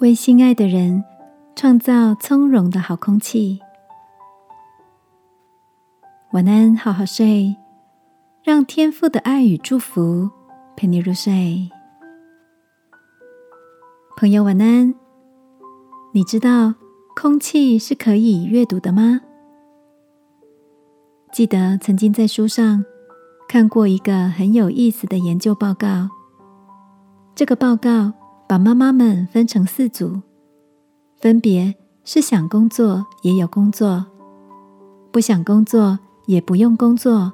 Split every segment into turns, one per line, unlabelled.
为心爱的人创造从容的好空气。晚安，好好睡，让天父的爱与祝福陪你入睡。朋友，晚安。你知道空气是可以阅读的吗？记得曾经在书上看过一个很有意思的研究报告。这个报告。把妈妈们分成四组，分别是想工作也有工作，不想工作也不用工作，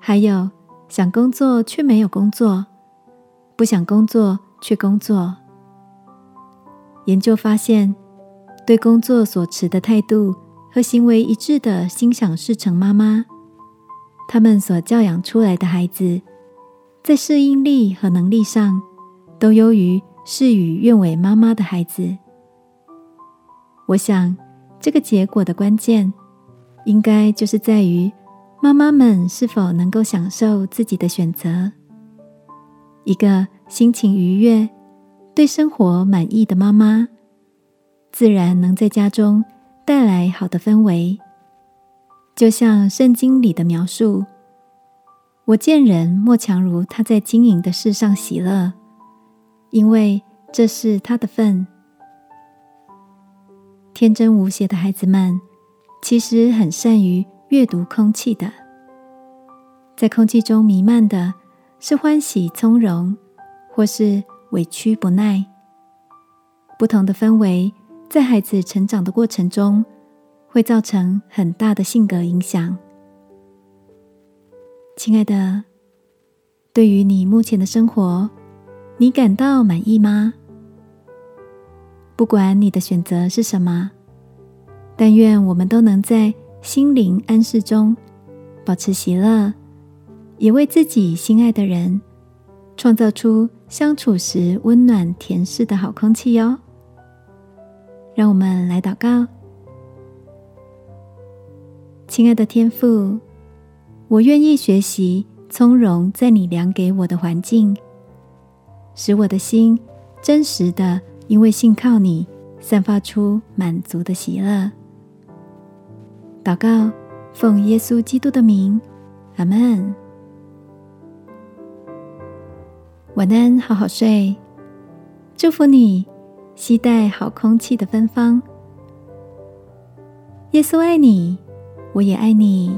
还有想工作却没有工作，不想工作却工作。研究发现，对工作所持的态度和行为一致的心想事成妈妈，他们所教养出来的孩子，在适应力和能力上都优于。事与愿违妈妈的孩子，我想这个结果的关键，应该就是在于妈妈们是否能够享受自己的选择。一个心情愉悦、对生活满意的妈妈，自然能在家中带来好的氛围。就像圣经里的描述：“我见人莫强如他在经营的事上喜乐。”因为这是他的份。天真无邪的孩子们，其实很善于阅读空气的。在空气中弥漫的是欢喜从容，或是委屈不耐。不同的氛围，在孩子成长的过程中，会造成很大的性格影响。亲爱的，对于你目前的生活。你感到满意吗？不管你的选择是什么，但愿我们都能在心灵安适中保持喜乐，也为自己心爱的人创造出相处时温暖甜适的好空气哟。让我们来祷告，亲爱的天父，我愿意学习从容在你量给我的环境。使我的心真实的，因为信靠你，散发出满足的喜乐。祷告，奉耶稣基督的名，阿门。晚安，好好睡。祝福你，期待好空气的芬芳。耶稣爱你，我也爱你。